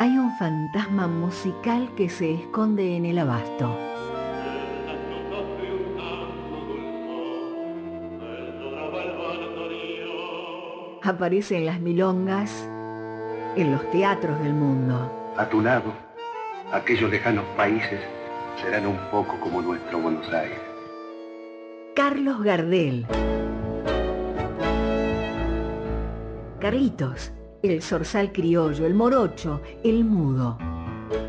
hay un fantasma musical que se esconde en el abasto. Aparece en las milongas, en los teatros del mundo. A tu lado, aquellos lejanos países serán un poco como nuestro Buenos Aires. Carlos Gardel. Carlitos, el zorzal criollo, el morocho, el mudo.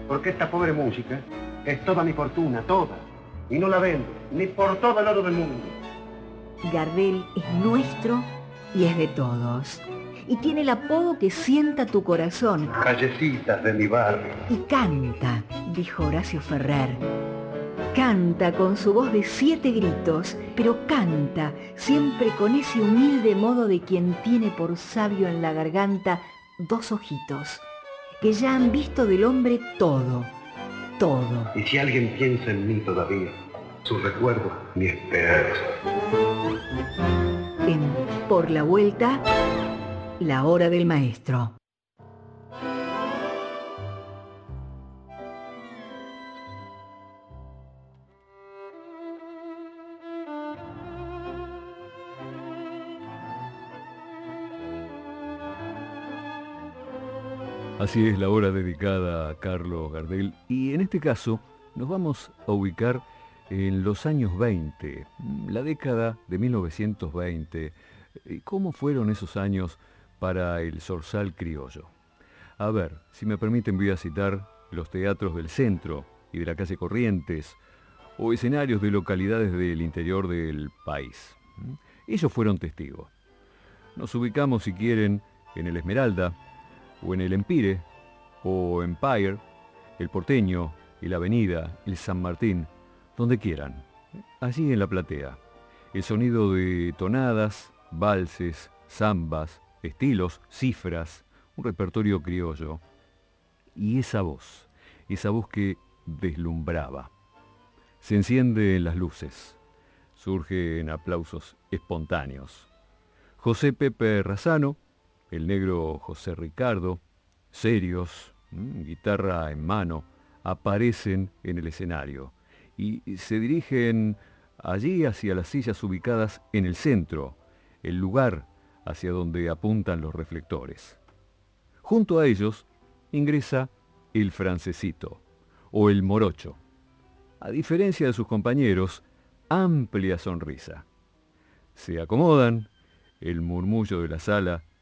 Porque esta pobre música es toda mi fortuna, toda. Y no la vendo, ni por todo el oro del mundo. Gardel es nuestro y es de todos. Y tiene el apodo que sienta tu corazón. Callecitas de mi barrio. Y canta, dijo Horacio Ferrer. Canta con su voz de siete gritos, pero canta siempre con ese humilde modo de quien tiene por sabio en la garganta dos ojitos, que ya han visto del hombre todo, todo. Y si alguien piensa en mí todavía, su recuerdo, mi esperanza. En Por la Vuelta, la hora del maestro. Así es la hora dedicada a Carlos Gardel y en este caso nos vamos a ubicar en los años 20, la década de 1920. ¿Cómo fueron esos años para el zorzal criollo? A ver, si me permiten voy a citar los teatros del centro y de la calle Corrientes o escenarios de localidades del interior del país. Ellos fueron testigos. Nos ubicamos, si quieren, en el Esmeralda, o en el Empire, o Empire, el Porteño, el Avenida, el San Martín, donde quieran, allí en la platea. El sonido de tonadas, valses, zambas, estilos, cifras, un repertorio criollo. Y esa voz, esa voz que deslumbraba. Se enciende en las luces, surge en aplausos espontáneos. José Pepe Razano, el negro José Ricardo, serios, guitarra en mano, aparecen en el escenario y se dirigen allí hacia las sillas ubicadas en el centro, el lugar hacia donde apuntan los reflectores. Junto a ellos ingresa el francesito o el morocho. A diferencia de sus compañeros, amplia sonrisa. Se acomodan, el murmullo de la sala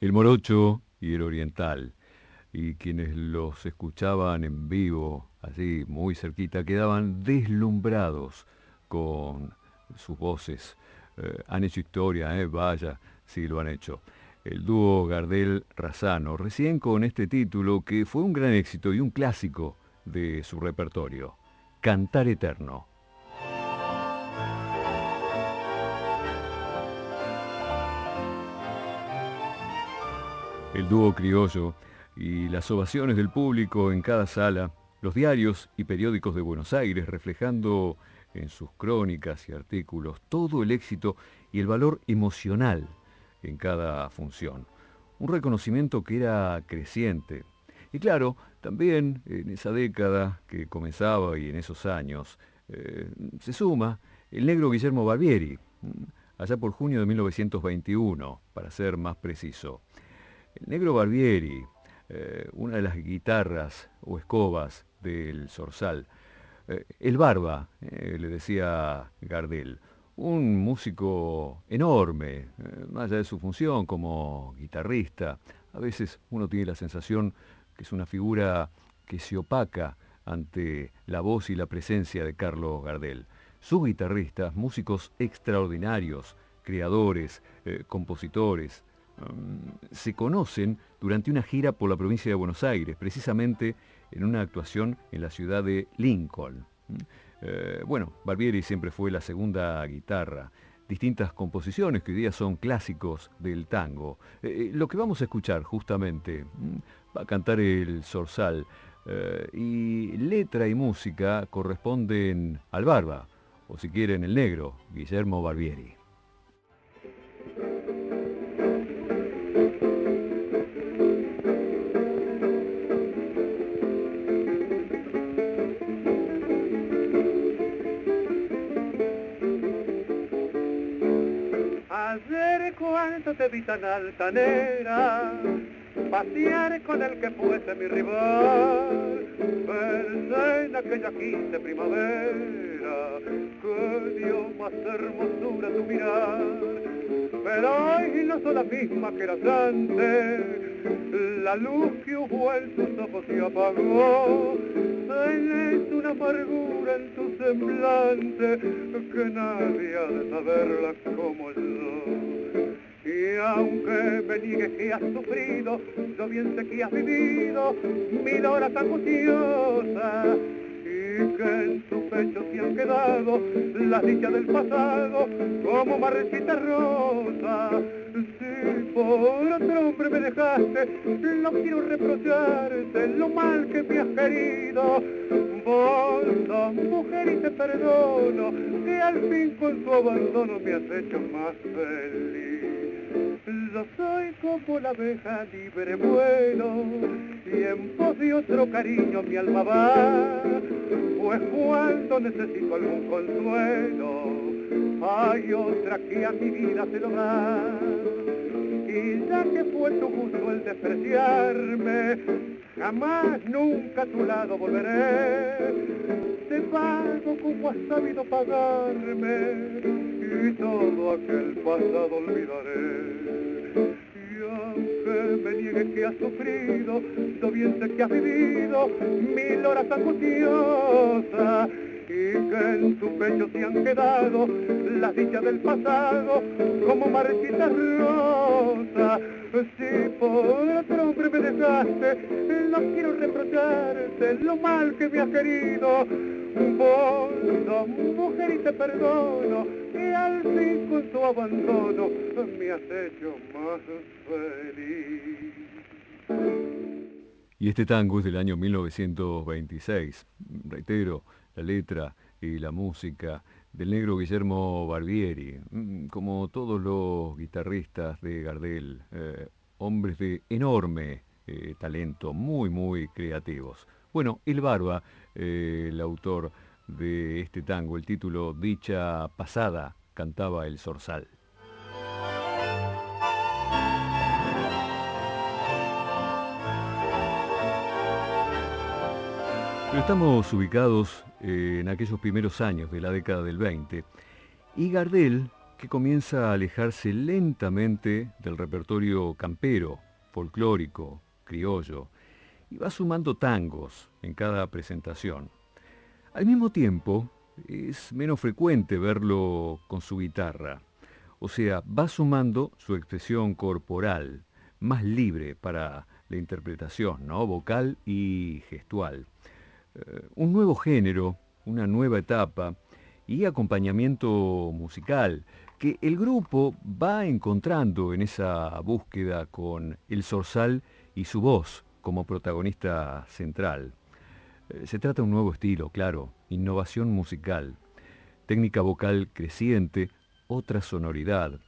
El morocho y el oriental, y quienes los escuchaban en vivo, así muy cerquita, quedaban deslumbrados con sus voces. Eh, han hecho historia, eh, vaya, sí lo han hecho el dúo Gardel-Razano, recién con este título que fue un gran éxito y un clásico de su repertorio, Cantar Eterno. El dúo criollo y las ovaciones del público en cada sala, los diarios y periódicos de Buenos Aires reflejando en sus crónicas y artículos todo el éxito y el valor emocional en cada función. Un reconocimiento que era creciente. Y claro, también en esa década que comenzaba y en esos años, eh, se suma el negro Guillermo Barbieri, mm, allá por junio de 1921, para ser más preciso. El negro Barbieri, eh, una de las guitarras o escobas del Zorzal, eh, el barba, le decía Gardel, un músico enorme, eh, más allá de su función como guitarrista. A veces uno tiene la sensación que es una figura que se opaca ante la voz y la presencia de Carlos Gardel. Sus guitarristas, músicos extraordinarios, creadores, eh, compositores, mm, se conocen durante una gira por la provincia de Buenos Aires, precisamente en una actuación en la ciudad de Lincoln. Eh, bueno, Barbieri siempre fue la segunda guitarra. Distintas composiciones que hoy día son clásicos del tango. Eh, eh, lo que vamos a escuchar justamente va a cantar el Zorzal. y letra y música corresponden al Barba, o si quieren el negro, Guillermo Barbieri. De vi tan altanera, pasear con el que fuese mi rival. Pensé en aquella quince primavera, que dio más hermosura tu mirar. Pero hoy no soy la misma que eras antes, la luz que hubo en tus ojos se apagó. Tienes una amargura en tu semblante que nadie ha de saberla como yo. Y aunque me niegues que has sufrido, yo bien sé que has vivido mil horas angustiosas y que en tu pecho se han quedado las dichas del pasado como marrecita rosa. Si por otro hombre me dejaste, no quiero reprocharte lo mal que me has querido. Vos mujer y te perdono, que al fin con tu abandono me has hecho más feliz. Yo soy como la abeja libre vuelo y en pos de otro cariño mi alma va, pues cuando necesito algún consuelo, hay otra que a mi vida se lo da. Y ya que fue tu gusto el despreciarme, jamás nunca a tu lado volveré. Te pago como has sabido pagarme y todo aquel pasado olvidaré me niegue que has sufrido, yo bien sé que has vivido mil horas angustiosas y que en tu pecho se han quedado las dichas del pasado como marchitas rosas. Si por otro hombre me dejaste, no quiero reprocharte lo mal que me has querido. Vos mujer y te perdono, que al fin con tu abandono me has hecho más feliz. Este tango es del año 1926. Reitero, la letra y la música del negro Guillermo Barbieri, mm, como todos los guitarristas de Gardel, eh, hombres de enorme eh, talento, muy, muy creativos. Bueno, El Barba, eh, el autor de este tango, el título Dicha Pasada, cantaba el Zorzal. Estamos ubicados eh, en aquellos primeros años de la década del 20 y Gardel, que comienza a alejarse lentamente del repertorio campero, folclórico, criollo, y va sumando tangos en cada presentación. Al mismo tiempo, es menos frecuente verlo con su guitarra, o sea, va sumando su expresión corporal, más libre para la interpretación, ¿no? vocal y gestual. Eh, un nuevo género, una nueva etapa y acompañamiento musical que el grupo va encontrando en esa búsqueda con el zorzal y su voz como protagonista central. Eh, se trata de un nuevo estilo, claro, innovación musical, técnica vocal creciente, otra sonoridad.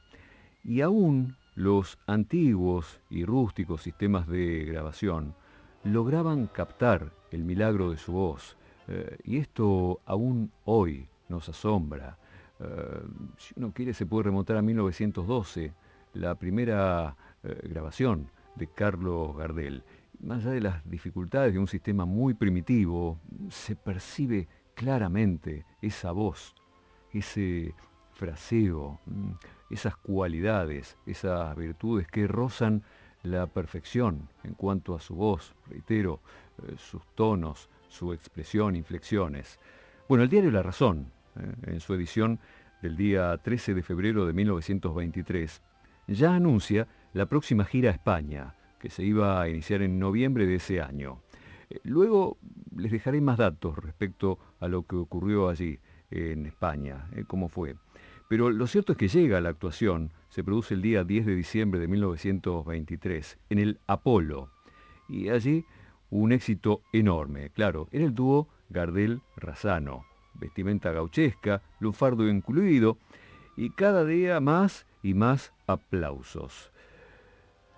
Y aún los antiguos y rústicos sistemas de grabación lograban captar el milagro de su voz. Eh, y esto aún hoy nos asombra. Eh, si uno quiere se puede remontar a 1912, la primera eh, grabación de Carlos Gardel. Más allá de las dificultades de un sistema muy primitivo, se percibe claramente esa voz, ese fraseo, mm, esas cualidades, esas virtudes que rozan la perfección en cuanto a su voz, reitero, eh, sus tonos, su expresión, inflexiones. Bueno, el diario La Razón, eh, en su edición del día 13 de febrero de 1923, ya anuncia la próxima gira a España, que se iba a iniciar en noviembre de ese año. Eh, luego les dejaré más datos respecto a lo que ocurrió allí en España, cómo fue. Pero lo cierto es que llega la actuación, se produce el día 10 de diciembre de 1923, en el Apolo, y allí un éxito enorme. Claro, era el dúo Gardel-Razano, vestimenta gauchesca, lufardo incluido, y cada día más y más aplausos.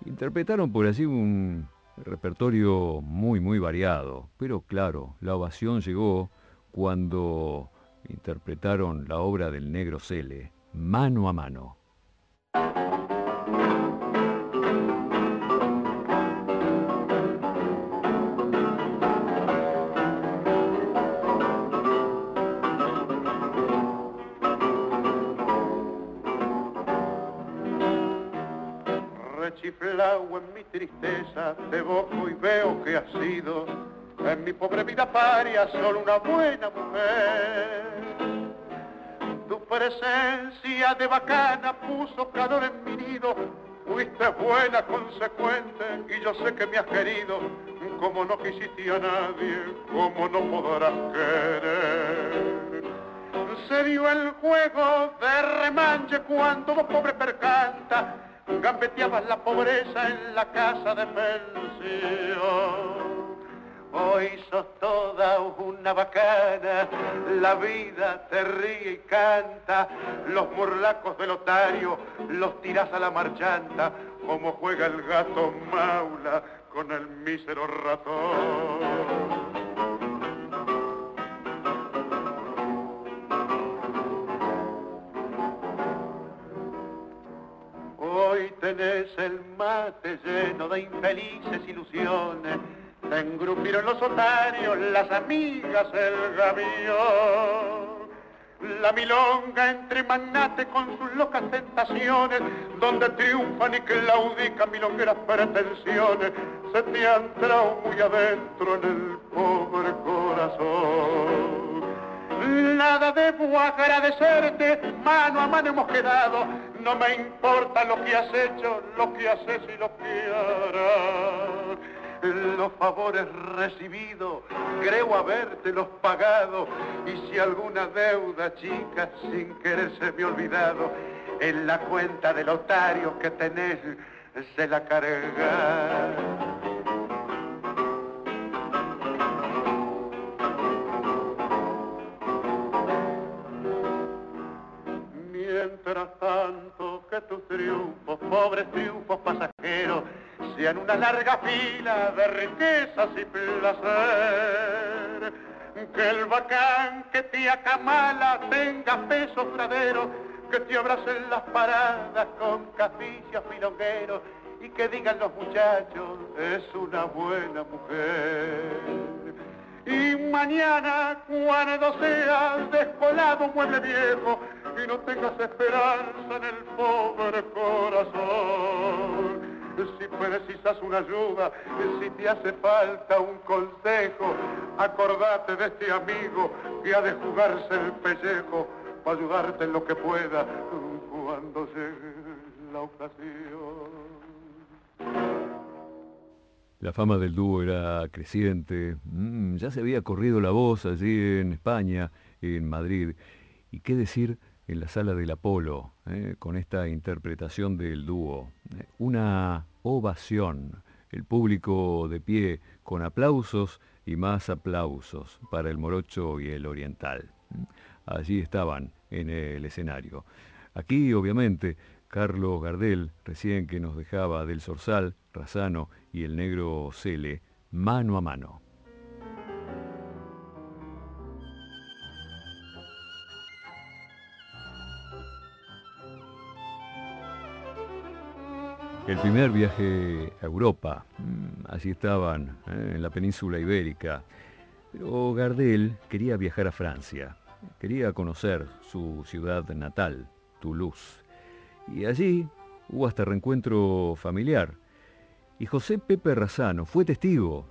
Interpretaron por allí un repertorio muy, muy variado, pero claro, la ovación llegó cuando interpretaron la obra del negro Cele, mano a mano. Rechiflado en mi tristeza, te boco y veo que ha sido mi pobre vida paria solo una buena mujer. Tu presencia de bacana puso calor en mi nido, fuiste buena, consecuente, y yo sé que me has querido, como no quisiste a nadie, como no podrás querer. Se dio el juego de remanche cuando vos pobre percanta, gambeteabas la pobreza en la casa de pensión. Hoy sos toda una bacana, la vida te ríe y canta, los murlacos del otario los tirás a la marchanta, como juega el gato maula con el mísero ratón. Hoy tenés el mate lleno de infelices ilusiones se engrupieron los otarios, las amigas, el gavión. La milonga entre magnates con sus locas tentaciones, donde triunfan y claudican milongueras pretensiones, se te han entrado muy adentro en el pobre corazón. Nada debo agradecerte, mano a mano hemos quedado, no me importa lo que has hecho, lo que haces y lo que harás los favores recibidos, creo habértelos pagado, y si alguna deuda chica sin querer se me olvidado, en la cuenta del otario que tenés se la carga. Mientras tanto que tus triunfos, pobres triunfos pasajeros, sean una larga fila de riquezas y placer. Que el bacán que te acamala tenga peso fradero que te abracen las paradas con caficios filongueros y que digan los muchachos, es una buena mujer. Y mañana, cuando seas descolado mueble viejo y no tengas esperanza en el pobre corazón, si precisas una ayuda, si te hace falta un consejo, acordate de este amigo que ha de jugarse el pellejo para ayudarte en lo que pueda cuando llegue la ocasión. La fama del dúo era creciente, mm, ya se había corrido la voz allí en España, en Madrid, y qué decir en la sala del Apolo, eh, con esta interpretación del dúo. Eh, una ovación, el público de pie, con aplausos y más aplausos para el morocho y el oriental allí estaban en el escenario. Aquí, obviamente, Carlos Gardel, recién que nos dejaba del Sorsal, Razano y el negro Cele, mano a mano. El primer viaje a Europa, mm, allí estaban, eh, en la península ibérica, pero Gardel quería viajar a Francia. Quería conocer su ciudad natal, Toulouse. Y allí hubo hasta reencuentro familiar. Y José Pepe Razano fue testigo.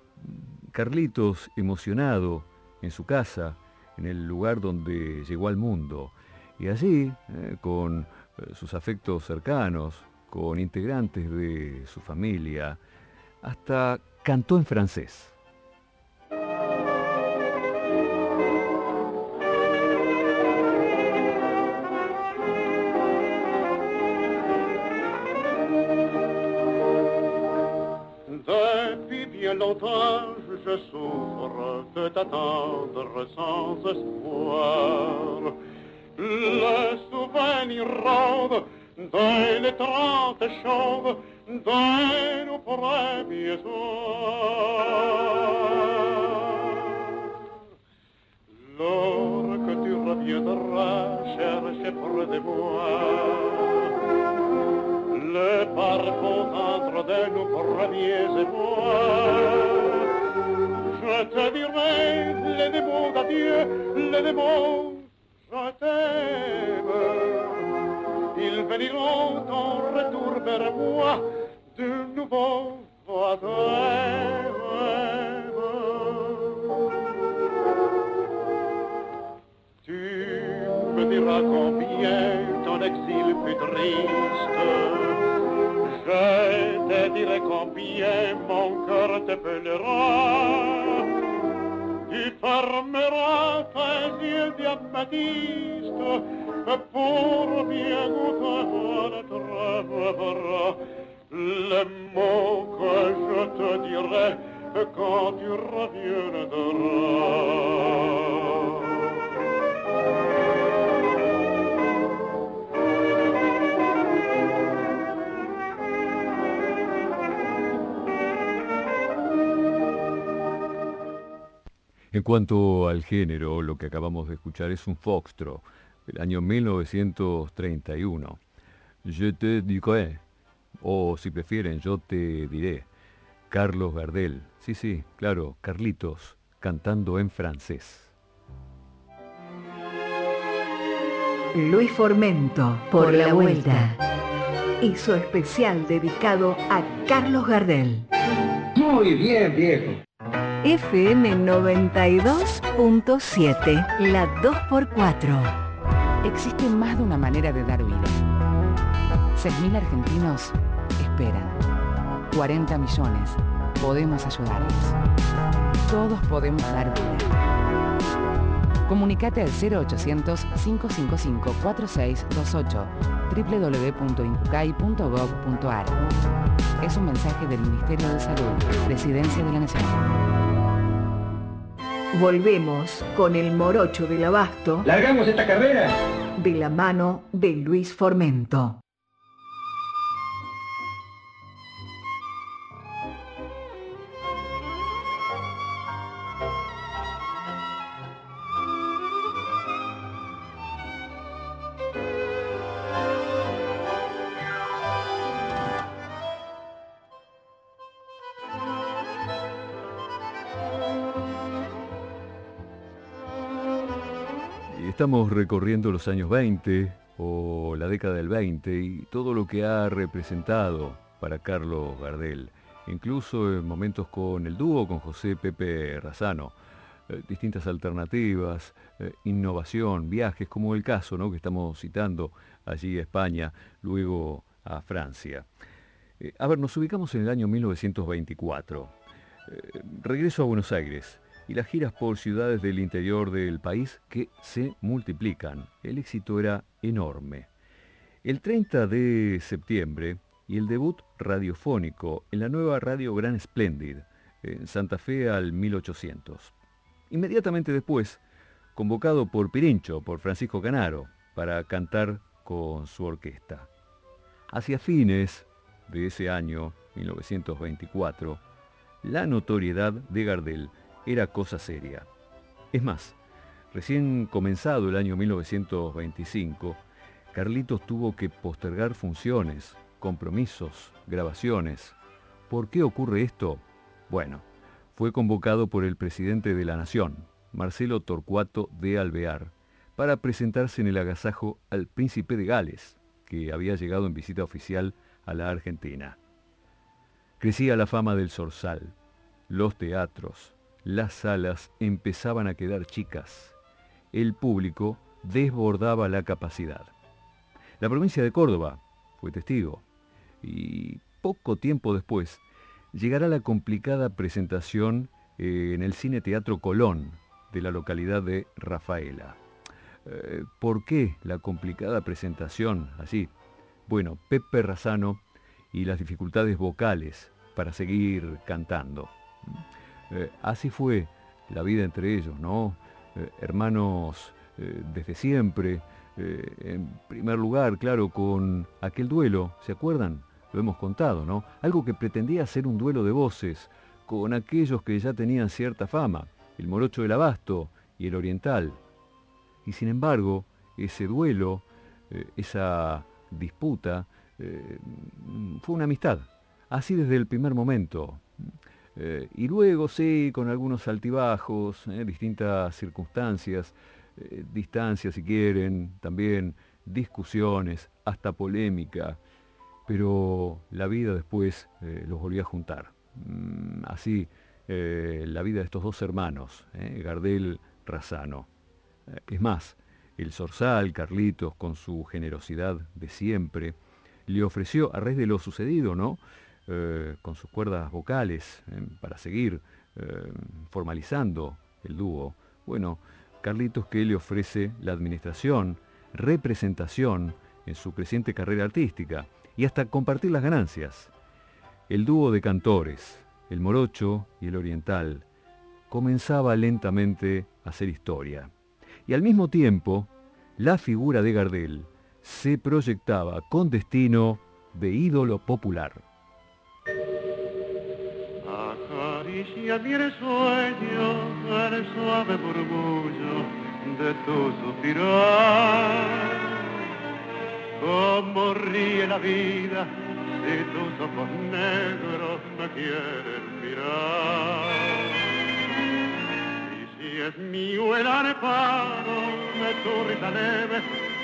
Carlitos emocionado en su casa, en el lugar donde llegó al mundo. Y allí, eh, con eh, sus afectos cercanos, con integrantes de su familia, hasta cantó en francés. je souffre de t'attendre sans espoir. Le souvenir rôde dans les trente chauves de nos premiers soirs. Lors que tu reviendras chercher près de moi le parcours entre de nos premiers espoirs. Je te dirai les démons d'adieu, les démons, je t'aime. Veniront en retour vers moi, de nouveau voisins. Tu me diras combien ton exil fut triste. Je te dirai combien mon cœur te pelera. Tu fermeras tes yeux diamantistes pour bien goûter notre bras. Le mot que je te dirai quand tu reviendras. En cuanto al género, lo que acabamos de escuchar es un foxtro del año 1931. Je te dirai, o si prefieren, yo te diré. Carlos Gardel, sí, sí, claro, Carlitos, cantando en francés. Luis Formento, por la vuelta. Hizo especial dedicado a Carlos Gardel. Muy bien, viejo. FM 92.7, la 2x4. Existe más de una manera de dar vida. 6.000 argentinos esperan. 40 millones. Podemos ayudarlos. Todos podemos dar vida. Comunicate al 0800-555-4628 www.incucay.gov.ar. Es un mensaje del Ministerio de Salud, Presidencia de la Nación. Volvemos con el morocho del abasto. ¿Largamos esta carrera? De la mano de Luis Formento. Estamos recorriendo los años 20 o la década del 20 y todo lo que ha representado para Carlos Gardel, incluso en momentos con el dúo, con José Pepe Razano, eh, distintas alternativas, eh, innovación, viajes, como el caso ¿no? que estamos citando allí a España, luego a Francia. Eh, a ver, nos ubicamos en el año 1924. regreso a Buenos Aires y las giras por ciudades del interior del país que se multiplican. El éxito era enorme. El 30 de septiembre y el debut radiofónico en la nueva radio Gran Splendid, en Santa Fe al 1800. Inmediatamente después, convocado por Pirincho, por Francisco Canaro, para cantar con su orquesta. Hacia fines de ese año, 1924, la notoriedad de Gardel era cosa seria. Es más, recién comenzado el año 1925, Carlitos tuvo que postergar funciones, compromisos, grabaciones. ¿Por qué ocurre esto? Bueno, fue convocado por el presidente de la Nación, Marcelo Torcuato de Alvear, para presentarse en el agasajo al príncipe de Gales, que había llegado en visita oficial a la Argentina. Crecía la fama del Zorzal, los teatros, las salas empezaban a quedar chicas. El público desbordaba la capacidad. La provincia de Córdoba fue testigo y poco tiempo después llegará la complicada presentación eh, en el Cine Teatro Colón de la localidad de Rafaela. Eh, ¿Por qué la complicada presentación así? Bueno, Pepe Razano y las dificultades vocales para seguir cantando. Eh, así fue la vida entre ellos, ¿no? Eh, hermanos eh, desde siempre. en primer lugar, claro, con aquel duelo, ¿se acuerdan? Lo hemos contado, ¿no? Algo que pretendía ser un duelo de voces con aquellos que ya tenían cierta fama, el morocho del abasto y el oriental. Y sin embargo, ese duelo, esa disputa, fue una amistad, así desde el primer momento. Eh, y luego, sí, con algunos altibajos, eh, distintas circunstancias, eh, distancias si quieren, también discusiones, hasta polémica, pero la vida después los volvió a juntar. Mm, así, la vida de estos dos hermanos, Gardel Razano. es más, el Zorzal, Carlitos, con su generosidad de siempre, le ofreció, a raíz de lo sucedido, ¿no? Eh, con sus cuerdas vocales eh, para seguir eh, formalizando el dúo. Bueno, Carlitos que le ofrece la administración, representación en su creciente carrera artística y hasta compartir las ganancias. El dúo de cantores, el morocho y el oriental, comenzaba lentamente a hacer historia. Y al mismo tiempo, la figura de Gardel se proyectaba con destino de ídolo popular. Acaricia mi sueño el suave murmullo de tu suspirar. Como ríe la vida si tus ojos negros me quieren mirar. Y si es mío el arpado de tu risa leve,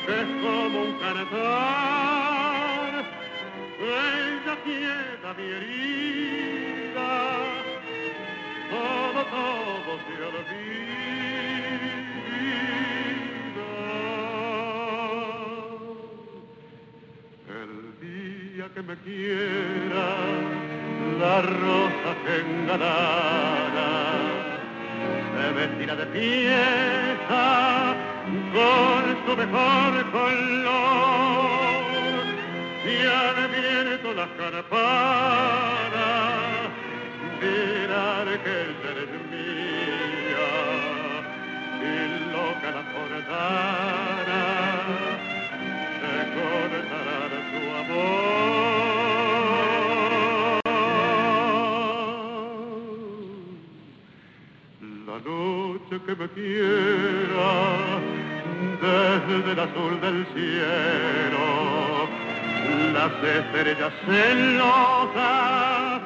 es como un cantar, ella quieta mi herida, todo, todo se olvida. El día que me quiera, la rosa que engalara, se vestirá de fiesta con su mejor color y al viento las campanas dirán que eres mía y loca la portana se cortará su amor. La noche que me quiera desde el azul del cielo las estrellas celosas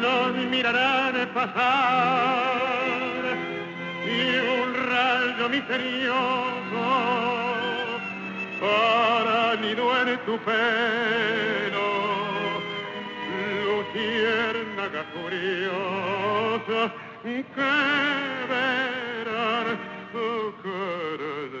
nos mirarán pasar. Y un rayo misterioso para nido en tu pelo. Luciérnaga curiosa que verán tu cara de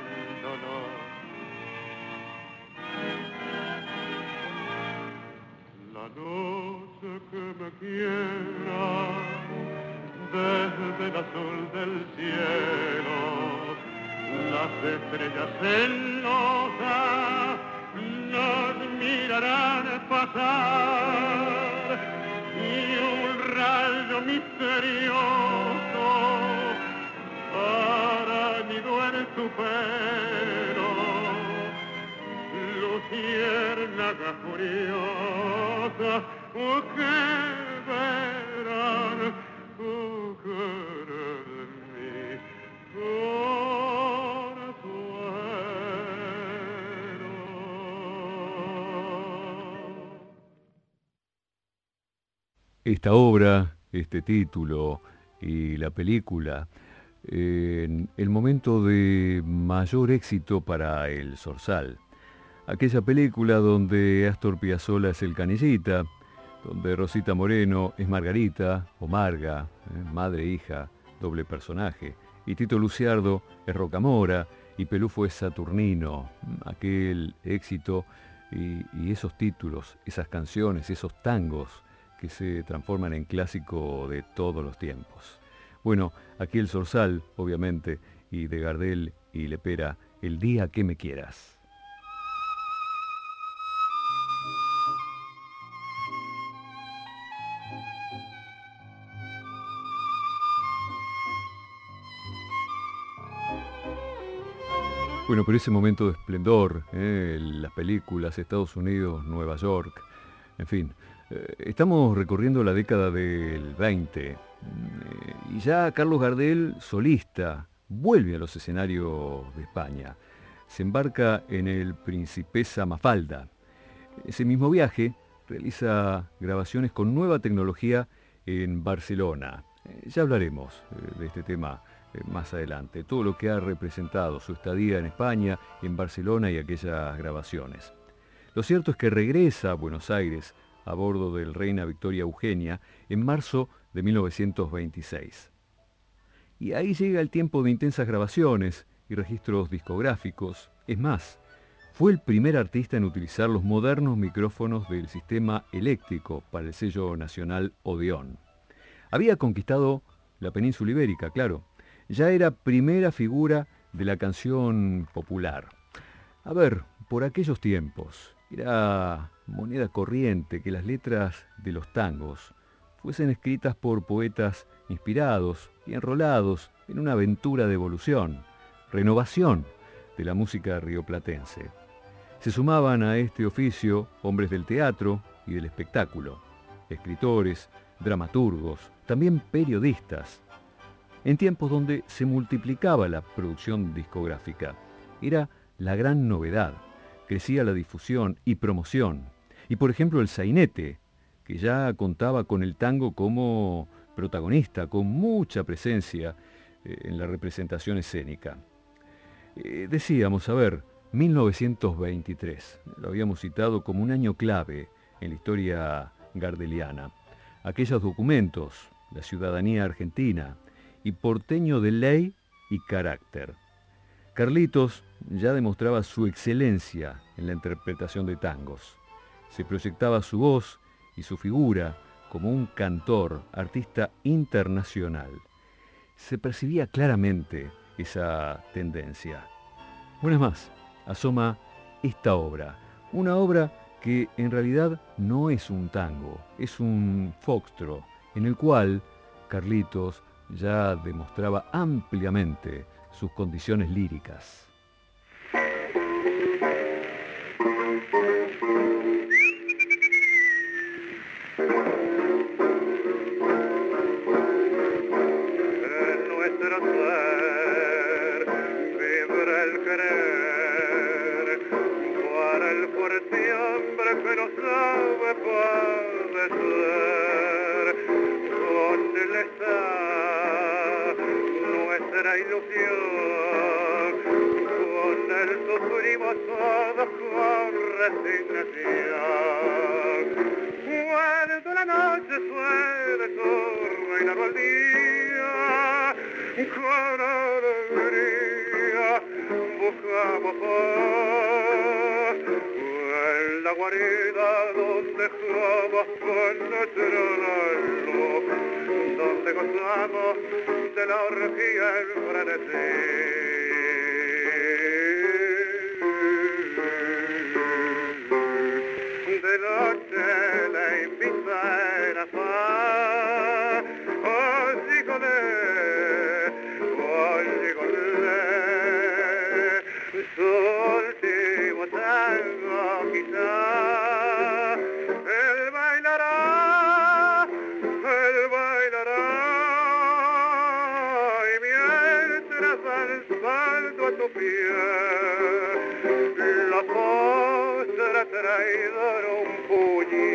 quiera, desde el azul del cielo, las estrellas celosas nos mirarán pasar y un rayo misterioso nido en tu pelo luciérnaga furiosa Esta obra, este título y la película, en el momento de mayor éxito para el Zorzal. Aquella película donde Astor Piazzolla es el canillita, donde Rosita Moreno es Margarita o Marga, ¿eh? madre hija, doble personaje, y Tito Luciardo es Rocamora y Pelufo es Saturnino, aquel éxito y, y esos títulos, esas canciones, esos tangos que se transforman en clásico de todos los tiempos. Bueno, aquí el Zorzal, obviamente, y de Gardel y Lepera, El día que me quieras. Bueno, pero ese momento de esplendor, ¿eh? las películas, Estados Unidos, Nueva York, en fin, eh, estamos recorriendo la década del 20 eh, y ya Carlos Gardel, solista, vuelve a los escenarios de España. Se embarca en el Principesa Mafalda. Ese mismo viaje realiza grabaciones con nueva tecnología en Barcelona. Eh, ya hablaremos de este tema más adelante, todo lo que ha representado su estadía en España, en Barcelona y aquellas grabaciones. Lo cierto es que regresa a Buenos Aires a bordo del Reina Victoria Eugenia en marzo de 1926. Y ahí llega el tiempo de intensas grabaciones y registros discográficos. Es más, fue el primer artista en utilizar los modernos micrófonos del sistema eléctrico para el sello nacional Odeón. Había conquistado la península ibérica, claro. Ya era primera figura de la canción popular. A ver, por aquellos tiempos, era moneda corriente que las letras de los tangos fuesen escritas por poetas inspirados y enrolados en una aventura de evolución, renovación de la música rioplatense. Se sumaban a este oficio hombres del teatro y del espectáculo, escritores, dramaturgos, también periodistas, en tiempos donde se multiplicaba la producción discográfica. Era la gran novedad. Crecía la difusión y promoción. Y por ejemplo el sainete, que ya contaba con el tango como protagonista, con mucha presencia eh, en la representación escénica. Eh, decíamos, a ver, 1923, lo habíamos citado como un año clave en la historia gardeliana. Aquellos documentos, la ciudadanía argentina y porteño de ley y carácter. Carlitos ya demostraba su excelencia en la interpretación de tangos. Se proyectaba su voz y su figura como un cantor, artista internacional. Se percibía claramente esa tendencia. Una más, asoma esta obra, una obra que en realidad no es un tango, es un foxtro, en el cual Carlitos ya demostraba ampliamente sus condiciones líricas. traidor un puño.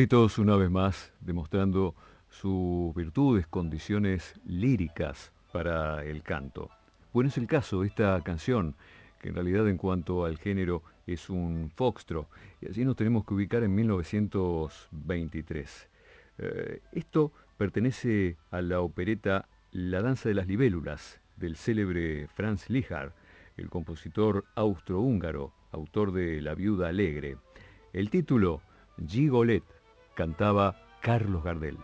Una vez más, demostrando sus virtudes, condiciones líricas para el canto. Bueno, es el caso de esta canción, que en realidad en cuanto al género es un foxtro, y así nos tenemos que ubicar en 1923. Eh, esto pertenece a la opereta La danza de las libélulas, del célebre Franz Lichard, el compositor austrohúngaro, autor de La viuda alegre. El título, Gigolet, cantaba Carlos Gardel.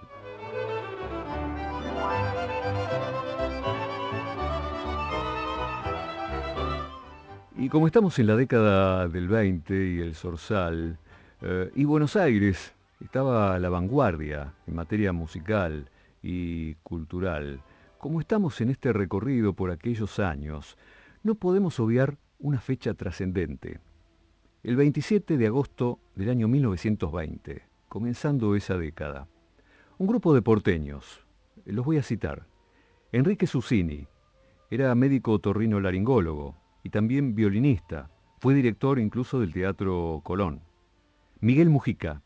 Y como estamos en la década del 20 y el Zorzal, eh, y Buenos Aires estaba a la vanguardia en materia musical y cultural, como estamos en este recorrido por aquellos años, no podemos obviar una fecha trascendente. El 27 de agosto del año 1920 comenzando esa década. Un grupo de porteños, los voy a citar. Enrique Susini, era médico otorrino laringólogo y también violinista, fue director incluso del Teatro Colón. Miguel Mujica,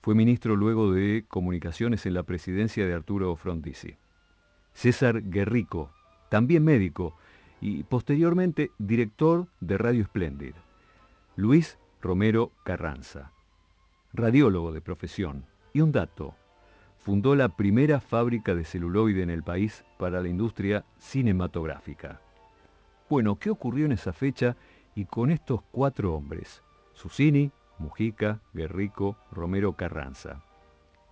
fue ministro luego de Comunicaciones en la presidencia de Arturo Frondizi. César Guerrico, también médico y posteriormente director de Radio Splendid. Luis Romero Carranza, radiólogo de profesión. Y un dato, fundó la primera fábrica de celuloide en el país para la industria cinematográfica. Bueno, ¿qué ocurrió en esa fecha y con estos cuatro hombres? Susini, Mujica, Guerrico, Romero Carranza.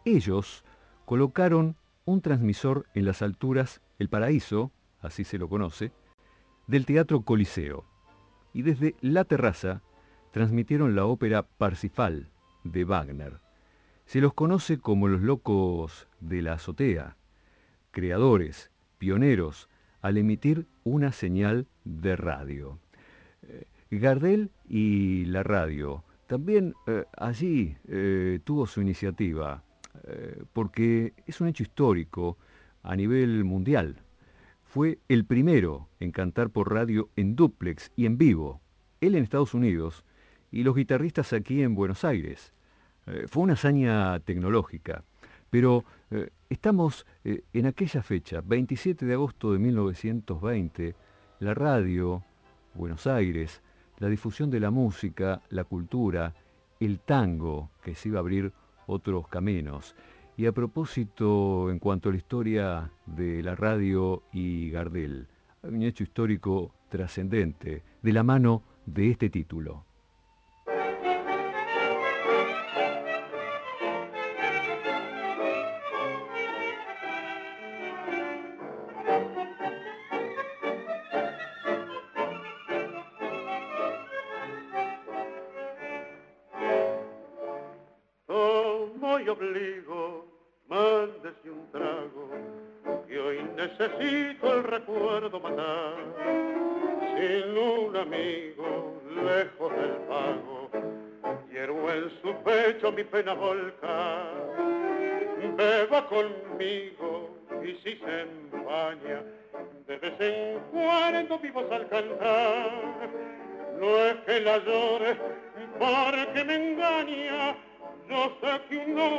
Ellos colocaron un transmisor en las alturas El Paraíso, así se lo conoce, del Teatro Coliseo. Y desde la terraza transmitieron la ópera Parsifal de Wagner. Se los conoce como los locos de la azotea, creadores, pioneros, al emitir una señal de radio. Eh, Gardel y la radio también eh, allí eh, tuvo su iniciativa, porque es un hecho histórico a nivel mundial. Fue el primero en cantar por radio en duplex y en vivo, él en Estados Unidos y los guitarristas aquí en Buenos Aires. Eh, fue una hazaña tecnológica, pero eh, estamos eh, en aquella fecha, 27 de agosto de 1920, la radio, Buenos Aires, la difusión de la música, la cultura, el tango, que se iba a abrir otros caminos. Y a propósito, en cuanto a la historia de la radio y Gardel, hay un hecho histórico trascendente de la mano de este título.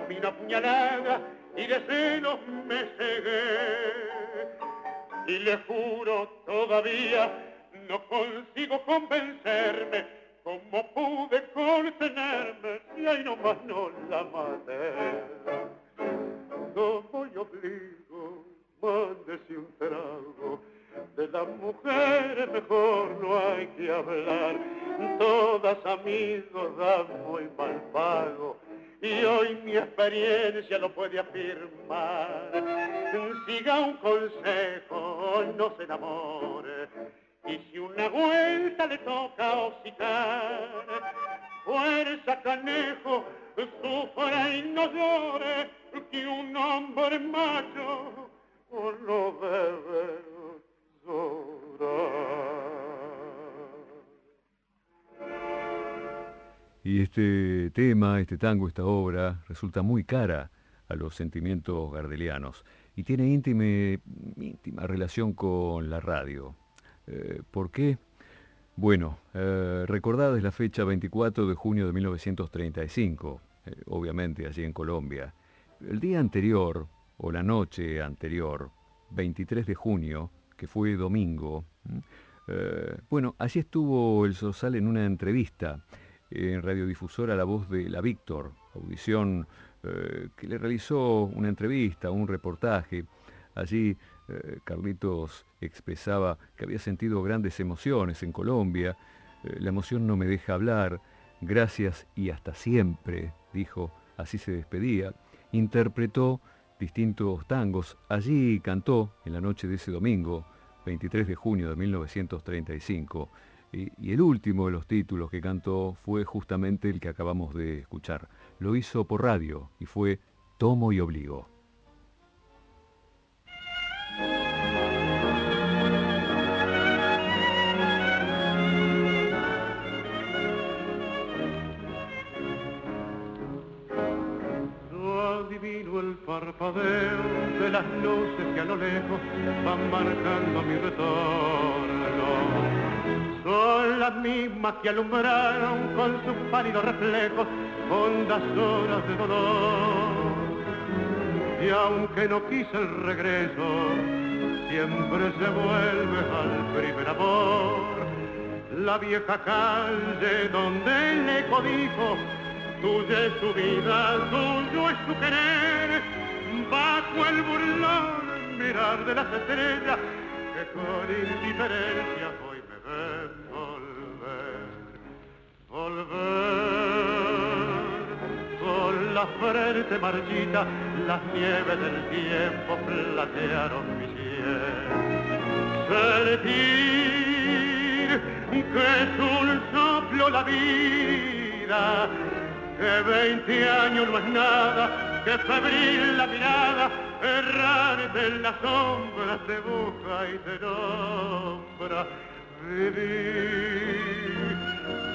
mí una puñalada y de celos me cegué. Y le juro todavía, no consigo convencerme cómo pude contenerme si ahí nomás no la maté. No voy obligo, mándese un trago de las mujeres mejor no hay que hablar, todas amigos dan muy mal pago y hoy mi experiencia lo puede afirmar. Siga un consejo, no se enamore, y si una vuelta le toca hocicar, fuerza canejo, sufra y no llore, que un hombre macho no debe y este tema, este tango, esta obra, resulta muy cara a los sentimientos gardelianos y tiene íntima, relación con la radio. Eh, ¿Por qué? Bueno, eh, recordada es la fecha 24 de junio de 1935, eh, obviamente allí en Colombia. El día anterior, o la noche anterior, 23 de junio, que fue domingo, bueno, allí estuvo el Sorsal en una entrevista en radiodifusora La Voz de la Víctor, audición eh, que le realizó una entrevista, un reportaje. Allí eh, Carlitos expresaba que había sentido grandes emociones en Colombia, eh, la emoción no me deja hablar, gracias y hasta siempre, dijo, así se despedía. Interpretó distintos tangos, allí cantó en la noche de ese domingo, 23 de junio de 1935, y, el último de los títulos que cantó fue justamente el que acabamos de escuchar. Lo hizo por radio y fue Tomo y Obligo. Adivino el parpadeo de las luces que a lo lejos van marcando mi retorno. Son las mismas que alumbraron con sus pálidos reflejos hondas horas de dolor. Y aunque no quise el regreso, siempre se vuelve al primer amor. La vieja calle donde el eco dijo Tuya es su vida, tuyo es su querer, bajo el burlón mirar de las estrellas que con indiferencia volver. Con la frente marchita, las nieves del tiempo platearon mi piel. Sentir que es un soplo la vida que veinte años no es nada, que febril la mirada, errante en las sombras te busca y te nombra. Vivir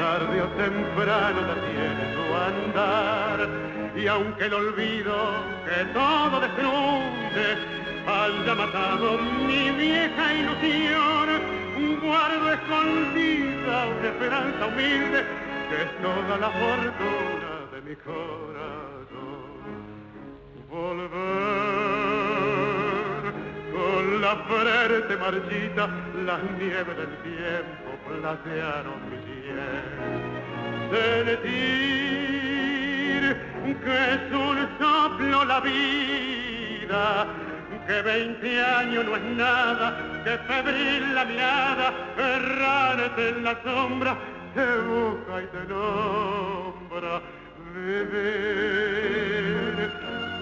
tarde o temprano detiene su andar. Y aunque el olvido que todo destruye haya matado mi vieja ilusión, guardo escondida una esperanza humilde que es toda la fortuna de mi corazón. Volver con la frente marchita, las nieves del tiempo platearon. Sentir que es un soplo la vida, que veinte años no es nada, que febril la mirada, errante en la sombra, te busca y te nombra vivir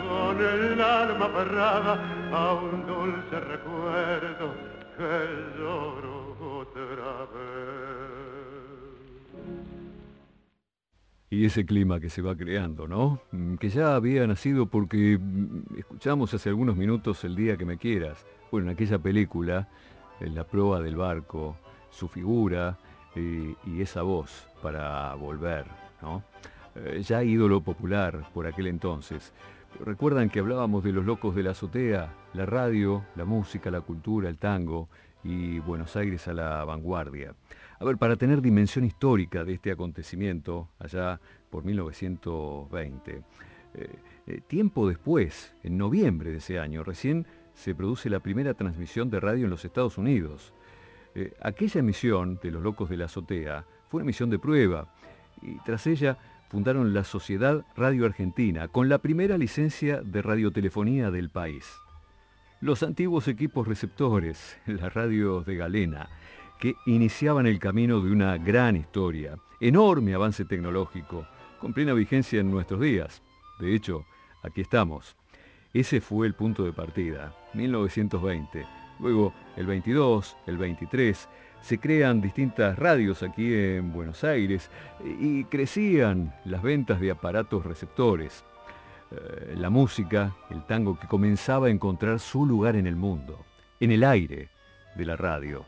con el alma aferrada a un dulce recuerdo que lloro. Y ese clima que se va creando, ¿no? Mm, que ya había nacido porque mm, escuchamos hace algunos minutos El día que me quieras. Bueno, en aquella película, en la proa del barco, su figura, y, esa voz para volver, ¿no? Eh, ya ídolo popular por aquel entonces. Recuerdan que hablábamos de los locos de la azotea, la radio, la música, la cultura, el tango y Buenos Aires a la vanguardia. A ver, para tener dimensión histórica de este acontecimiento, allá por 1920, eh, eh, tiempo después, en noviembre de ese año, recién se produce la primera transmisión de radio en los Estados Unidos. Eh, aquella emisión de Los Locos de la Azotea fue una emisión de prueba y tras ella fundaron la Sociedad Radio Argentina con la primera licencia de radiotelefonía del país. Los antiguos equipos receptores, las radios de galena, que iniciaban el camino de una gran historia, enorme avance tecnológico, con plena vigencia en nuestros días. De hecho, aquí estamos. Ese fue el punto de partida, 1920 Luego, el 22, el 23, se crean distintas radios aquí en Buenos Aires y crecían las ventas de aparatos receptores. Eh, la música, el tango que comenzaba a encontrar su lugar en el mundo, en el aire de la radio.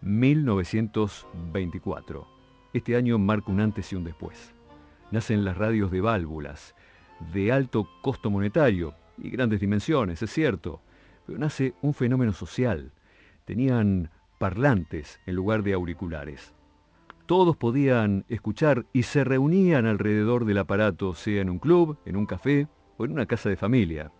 1924. Este año marca un antes y un después. Nacen las radios de válvulas, de alto costo monetario y grandes dimensiones, es cierto, pero nace un fenómeno social. Tenían parlantes en lugar de auriculares. Todos podían escuchar y se reunían alrededor del aparato, sea en un club, en un café o en una casa de familia.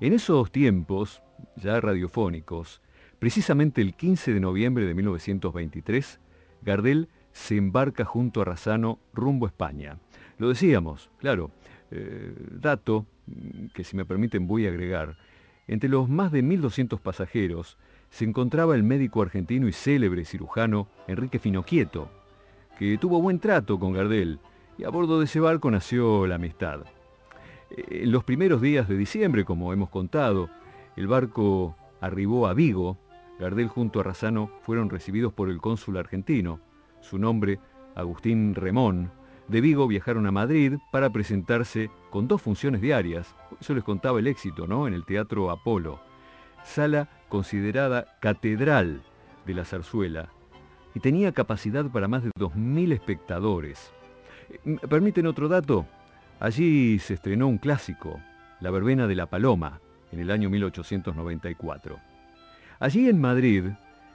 En esos tiempos, ya radiofónicos, precisamente el 15 de noviembre de 1923, Gardel se embarca junto a Razano rumbo a España. Lo decíamos, claro, eh, dato que si me permiten voy a agregar, entre los más de 1.200 pasajeros se encontraba el médico argentino y célebre cirujano Enrique Finoquieto, que tuvo buen trato con Gardel y a bordo de ese barco nació la amistad. En los primeros días de diciembre, como hemos contado, el barco arribó a Vigo, Gardel junto a Razano fueron recibidos por el cónsul argentino. Su nombre, Agustín Remón. De Vigo viajaron a Madrid para presentarse con dos funciones diarias. Eso les contaba el éxito, ¿no? En el Teatro Apolo. Sala considerada catedral de la zarzuela y tenía capacidad para más de 2.000 espectadores. Eh, ¿Permiten otro dato? Allí se estrenó un clásico, La verbena de la paloma, en el año 1894. Allí en Madrid,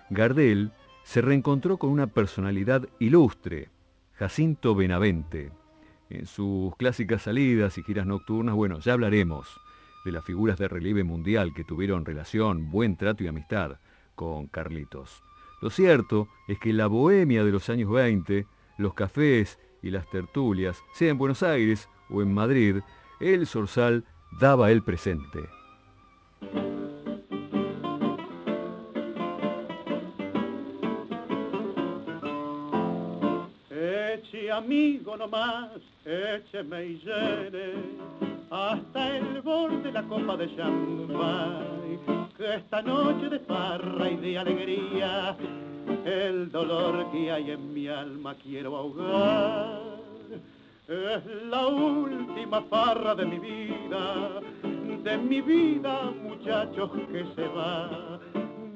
Gardel se reencontró con una personalidad ilustre, Jacinto Benavente. En sus clásicas salidas y giras nocturnas, bueno, ya hablaremos de las figuras de relieve mundial que tuvieron relación, buen trato y amistad con Carlitos. Lo cierto es que la bohemia de los años 20, los cafés y las tertulias, sea en Buenos Aires o en Madrid, el Sorsal daba el presente. Amigo nomás, écheme y llene hasta el borde de la copa de esta noche de farra y de alegría, el dolor que hay en mi alma quiero ahogar. Es la última farra de mi vida, de mi vida, muchachos, que se va.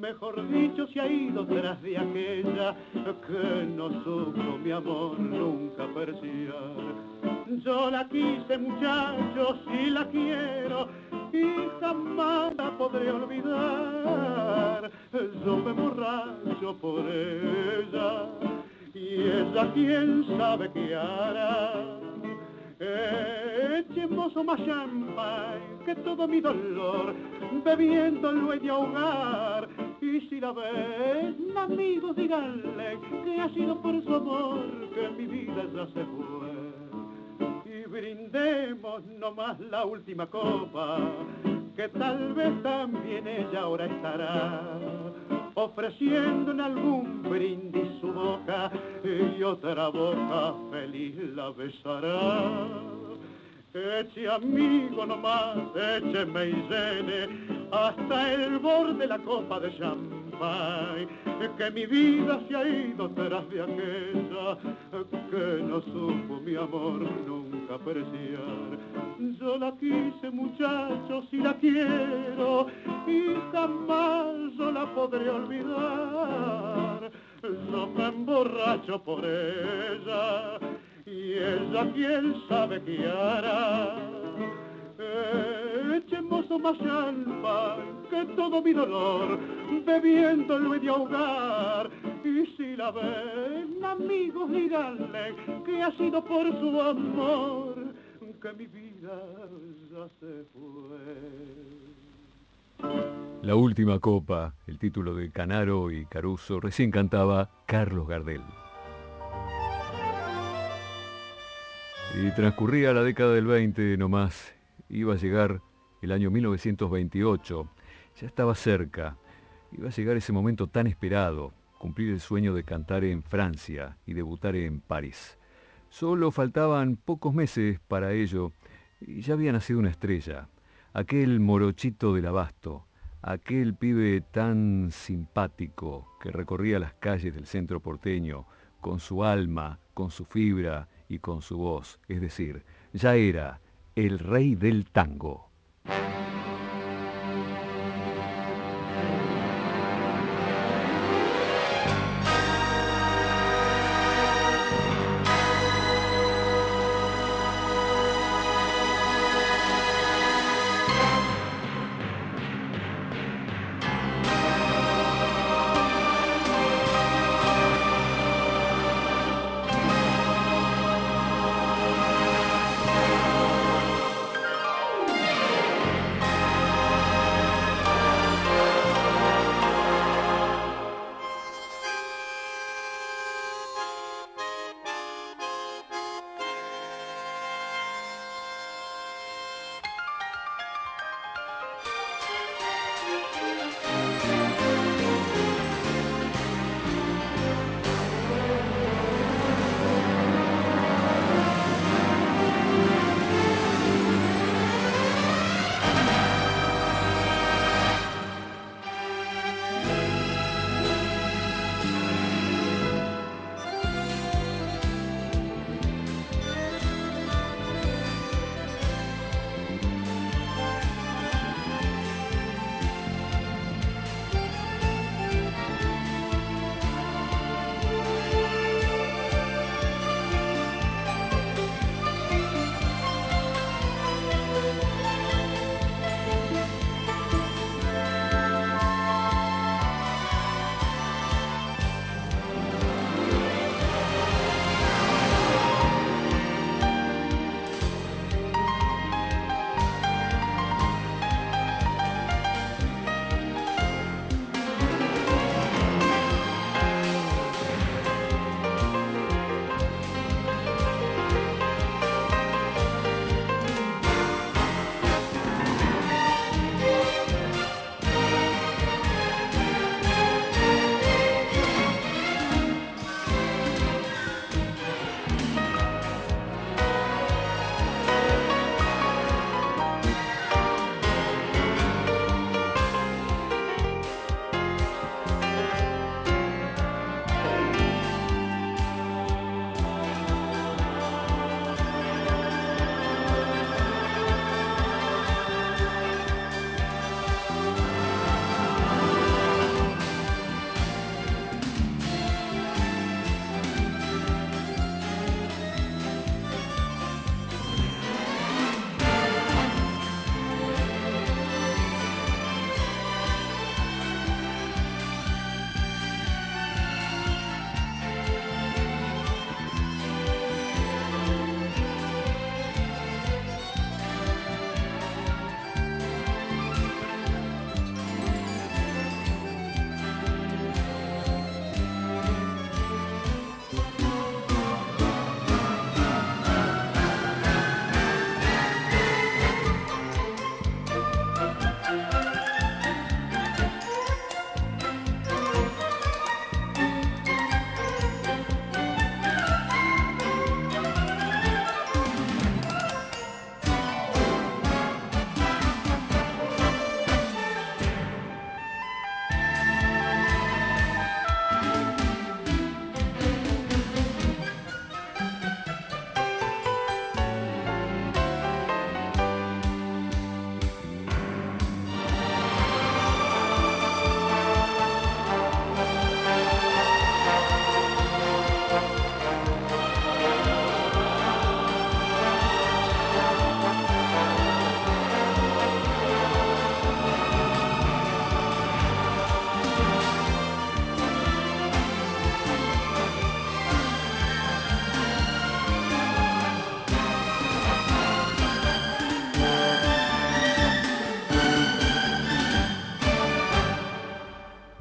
Mejor dicho, se ha ido tras de aquella que no supo mi amor nunca apreciar. Yo la quise, muchachos, y la quiero, y jamás la podré olvidar. Yo me borracho por ella, y ella quién sabe qué hará. Echemos más champán que todo mi dolor, bebiéndolo he de ahogar. Y si la ven, amigos, díganle que ha sido por su amor que mi vida ya se fue. Brindemos nomás la última copa, que tal vez también ella ahora estará ofreciendo en algún brindis su boca y otra boca feliz la besará. Eche amigo nomás, écheme y llene hasta el borde de la copa de champán, que mi vida se ha ido tras de aquella que no supo mi amor nunca apreciar. Yo la quise muchachos y la quiero y jamás yo la podré olvidar. Yo me emborracho por ella y ella quién sabe qué hará. Echemos más alma que todo mi dolor, bebiéndolo he de ahogar. Y si la ven, amigos, díganle que ha sido por su amor que mi vida ya se fue. La última copa, el título de Canaro y Caruso, recién cantaba Carlos Gardel. Y transcurría la década del 20 nomás, iba a llegar el año 1928, ya estaba cerca, iba a llegar ese momento tan esperado, cumplir el sueño de cantar en Francia y debutar en París. Solo faltaban pocos meses para ello y ya había nacido una estrella, aquel morochito del abasto, aquel pibe tan simpático que recorría las calles del centro porteño con su alma, con su fibra y con su voz, es decir, ya era el rey del tango.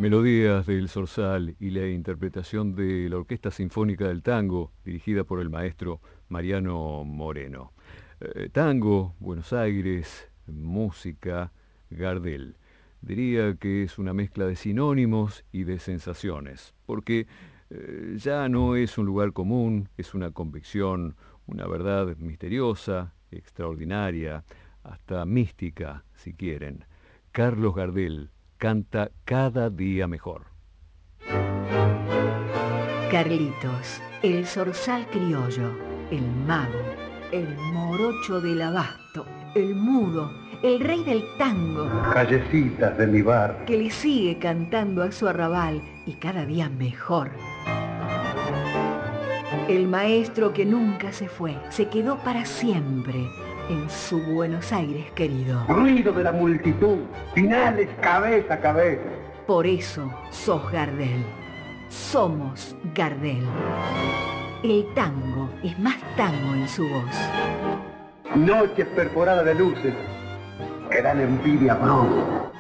Melodías del Zorzal y la interpretación de la Orquesta Sinfónica del Tango, dirigida por el maestro Mariano Moreno. Eh, tango, Buenos Aires, música, Gardel. Diría que es una mezcla de sinónimos y de sensaciones, porque eh, ya no es un lugar común, es una convicción, una verdad misteriosa, extraordinaria, hasta mística, si quieren. Carlos Gardel, canta cada día mejor. Carlitos, el zorzal criollo, el mago, el morocho del abasto, el mudo, el rey del tango. Callecitas de mi bar. Que le sigue cantando a su arrabal y cada día mejor. El maestro que nunca se fue, se quedó para siempre en su Buenos Aires querido. Ruido de la multitud, finales cabeza a cabeza. Por eso sos Gardel. Somos Gardel. El tango es más tango en su voz. Noches perforadas de luces que dan envidia pronto.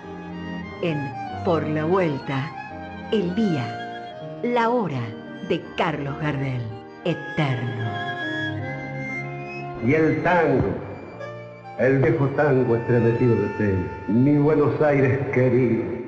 En Por la Vuelta, el día, la hora de Carlos Gardel, eterno. Y el tango el viejo tango estremecido de té, mi Buenos Aires querido,